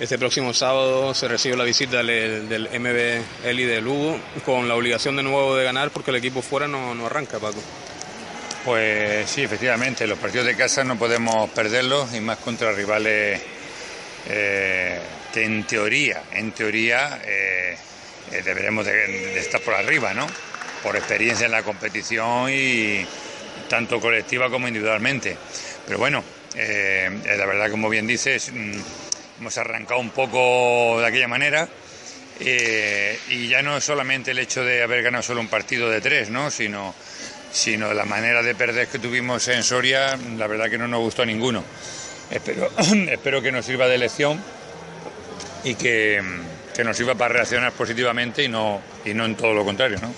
Este próximo sábado se recibe la visita del, del MB Eli de con la obligación de nuevo de ganar porque el equipo fuera no, no arranca, Paco. Pues sí, efectivamente, los partidos de casa no podemos perderlos y más contra rivales eh, que en teoría, en teoría eh, eh, deberemos de, estar por arriba, ¿no? Por experiencia en la competición y tanto colectiva como individualmente. Pero bueno, la verdad, como bien dices, mm, hemos arrancado un poco de aquella manera. y ya no es solamente el hecho de haber ganado solo un partido de tres, ¿no? sino sino la manera de perder que tuvimos en Soria, la verdad que no nos gustó a ninguno. Espero, espero que nos sirva de lección y que, nos sirva para reaccionar positivamente y no, y no en todo lo contrario. ¿no?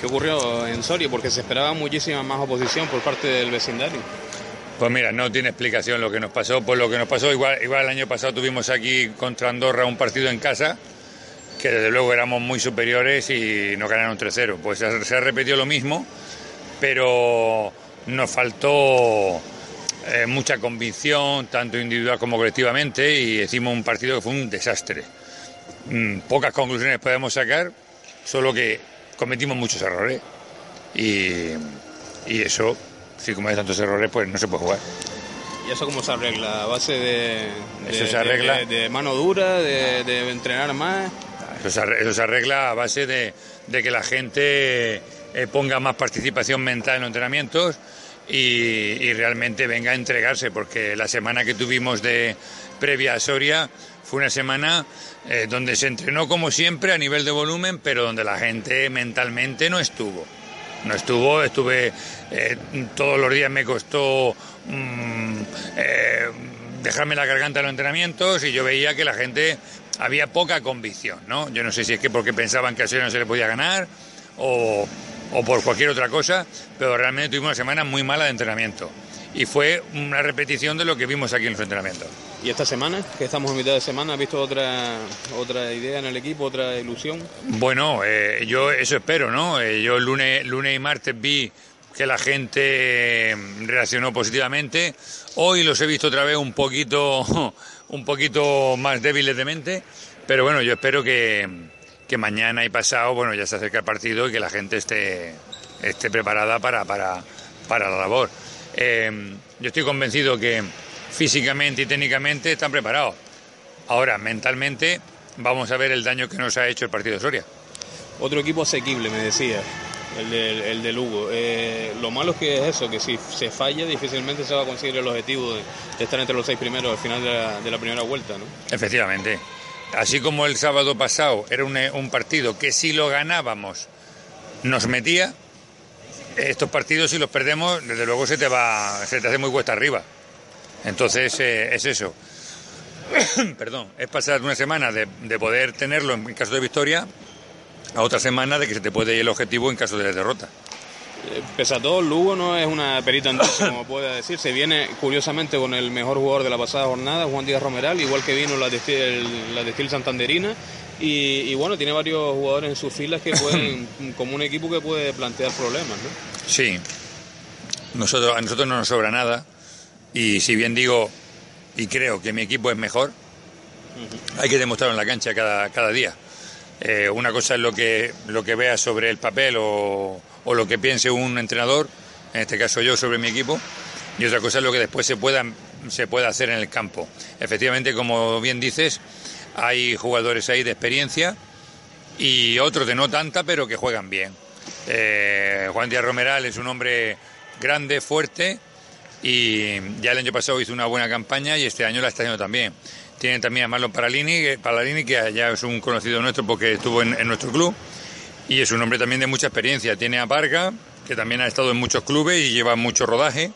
¿Qué ocurrió en Soria? Porque se esperaba muchísima más oposición por parte del vecindario. Pues mira, no tiene explicación lo que nos pasó. Pues lo que nos pasó, igual, igual el año pasado tuvimos aquí contra Andorra un partido en casa, que desde luego éramos muy superiores y nos ganaron 3-0. Pues se ha repetido lo mismo pero nos faltó eh, mucha convicción, tanto individual como colectivamente, y hicimos un partido que fue un desastre. Mm, pocas conclusiones podemos sacar, solo que cometimos muchos errores. Y, eso, si cometes tantos errores, pues no se puede jugar. ¿Y eso cómo se arregla? ¿A base de, de, de, mano dura, de, entrenar más? Eso se, eso se arregla a base de, que la gente eh, ponga más participación mental en los entrenamientos y, realmente venga a entregarse, porque la semana que tuvimos de previa a Soria fue una semana eh, donde se entrenó como siempre a nivel de volumen, pero donde la gente mentalmente no estuvo. No estuvo, estuve eh, todos los días me costó mm, dejarme la garganta en los entrenamientos y yo veía que la gente había poca convicción, ¿no? Yo no sé si es que porque pensaban que a no se le podía ganar o, o por cualquier otra cosa, pero realmente tuvimos una semana muy mala de entrenamiento. Y fue una repetición de lo que vimos aquí en los entrenamientos. ¿Y esta semana, que estamos en mitad de semana, has visto otra, otra idea en el equipo, otra ilusión? Bueno, eh, yo eso espero, ¿no? Eh, yo el lunes, lunes y martes vi que la gente reaccionó positivamente. Hoy los he visto otra vez un poquito, un poquito más débiles de mente, pero bueno, yo espero que, que mañana y pasado, bueno, ya se acerca el partido y que la gente esté, esté preparada para, para, para la labor. Eh, yo estoy convencido que físicamente y técnicamente están preparados. Ahora, mentalmente, vamos a ver el daño que nos ha hecho el partido de Soria. Otro equipo asequible, me decía, el de, el de Lugo. Eh, lo malo es que es eso, que si se falla, difícilmente se va a conseguir el objetivo de, estar entre los seis primeros al final de la, de la primera vuelta, ¿no? Efectivamente así como el sábado pasado era un, partido que si lo ganábamos nos metía, estos partidos si los perdemos, desde luego se te va, se te hace muy cuesta arriba. Entonces eh, es eso. Perdón, es pasar una semana de, de, poder tenerlo en caso de victoria a otra semana de que se te puede ir el objetivo en caso de derrota. Pese a todo, Lugo no es una perita en como puede decir. Se viene curiosamente con el mejor jugador de la pasada jornada, Juan Díaz Romeral, igual que vino la de la de Santanderina. Y, bueno, tiene varios jugadores en sus filas que pueden, como un equipo que puede plantear problemas, ¿no? Sí. Nosotros, a nosotros no nos sobra nada. Y si bien digo y creo que mi equipo es mejor, hay que demostrarlo en la cancha cada, cada día. Eh, una cosa es lo que, lo que veas sobre el papel o o lo que piense un entrenador, en este caso yo, sobre mi equipo, y otra cosa es lo que después se pueda, se pueda hacer en el campo. Efectivamente, como bien dices, hay jugadores ahí de experiencia y otros de no tanta, pero que juegan bien. Eh, Juan Díaz Romeral es un hombre grande, fuerte y ya el año pasado hizo una buena campaña y este año la está haciendo también. Tienen también a Marlon Paralini, Paralini que ya es un conocido nuestro porque estuvo en nuestro club y es un hombre también de mucha experiencia. Tiene a Parga, que también ha estado en muchos clubes y lleva mucho rodaje.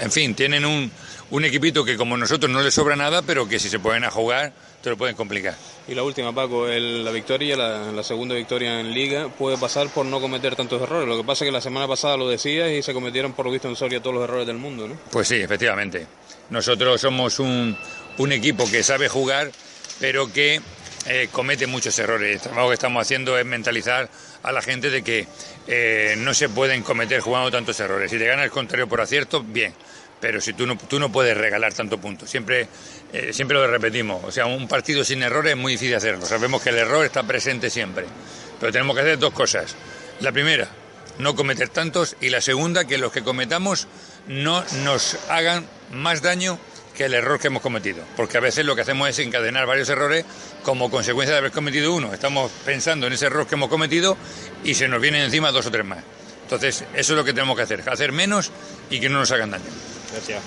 En fin, tienen un, un equipito que como nosotros no le sobra nada, pero que si se pueden a jugar te lo pueden complicar. Y la última, Paco, la victoria, la, la, segunda victoria en Liga, puede pasar por no cometer tantos errores. Lo que pasa es que la semana pasada lo decías y se cometieron por lo visto en Soria todos los errores del mundo, ¿no? Pues sí, efectivamente. Nosotros somos un, un equipo que sabe jugar, pero que eh, comete muchos errores. El trabajo que estamos haciendo es mentalizar a la gente de que eh, no se pueden cometer jugando tantos errores. Si te gana el contrario por acierto, bien. pero si tú no, tú no puedes regalar tanto punto. Siempre, eh, siempre lo repetimos. O sea, un partido sin errores es muy difícil hacerlo. Sabemos que el error está presente siempre. Pero tenemos que hacer dos cosas. La primera, no cometer tantos. Y la segunda, que los que cometamos no nos hagan más daño que el error que hemos cometido. Porque a veces lo que hacemos es encadenar varios errores como consecuencia de haber cometido uno. Estamos pensando en ese error que hemos cometido y se nos vienen encima dos o tres más. Entonces, eso es lo que tenemos que hacer, hacer menos y que no nos hagan daño. Gracias.